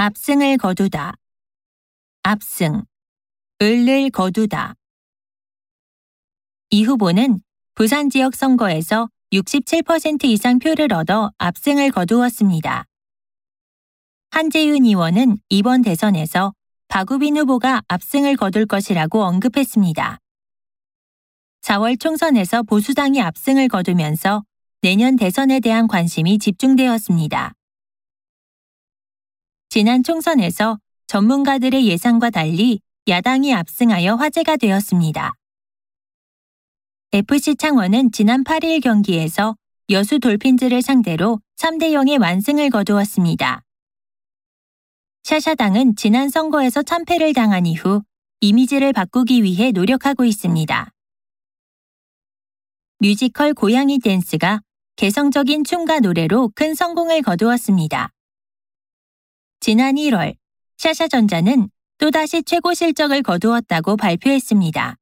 압승을 거두다. 압승. 을을 거두다. 이 후보는 부산 지역 선거에서 67% 이상 표를 얻어 압승을 거두었습니다. 한재윤 의원은 이번 대선에서 박우빈 후보가 압승을 거둘 것이라고 언급했습니다. 4월 총선에서 보수당이 압승을 거두면서 내년 대선에 대한 관심이 집중되었습니다. 지난 총선에서 전문가들의 예상과 달리 야당이 압승하여 화제가 되었습니다. FC 창원은 지난 8일 경기에서 여수 돌핀즈를 상대로 3대 0의 완승을 거두었습니다. 샤샤당은 지난 선거에서 참패를 당한 이후 이미지를 바꾸기 위해 노력하고 있습니다. 뮤지컬 고양이 댄스가 개성적인 춤과 노래로 큰 성공을 거두었습니다. 지난 1월 샤샤전자는 또다시 최고 실적을 거두었다고 발표했습니다.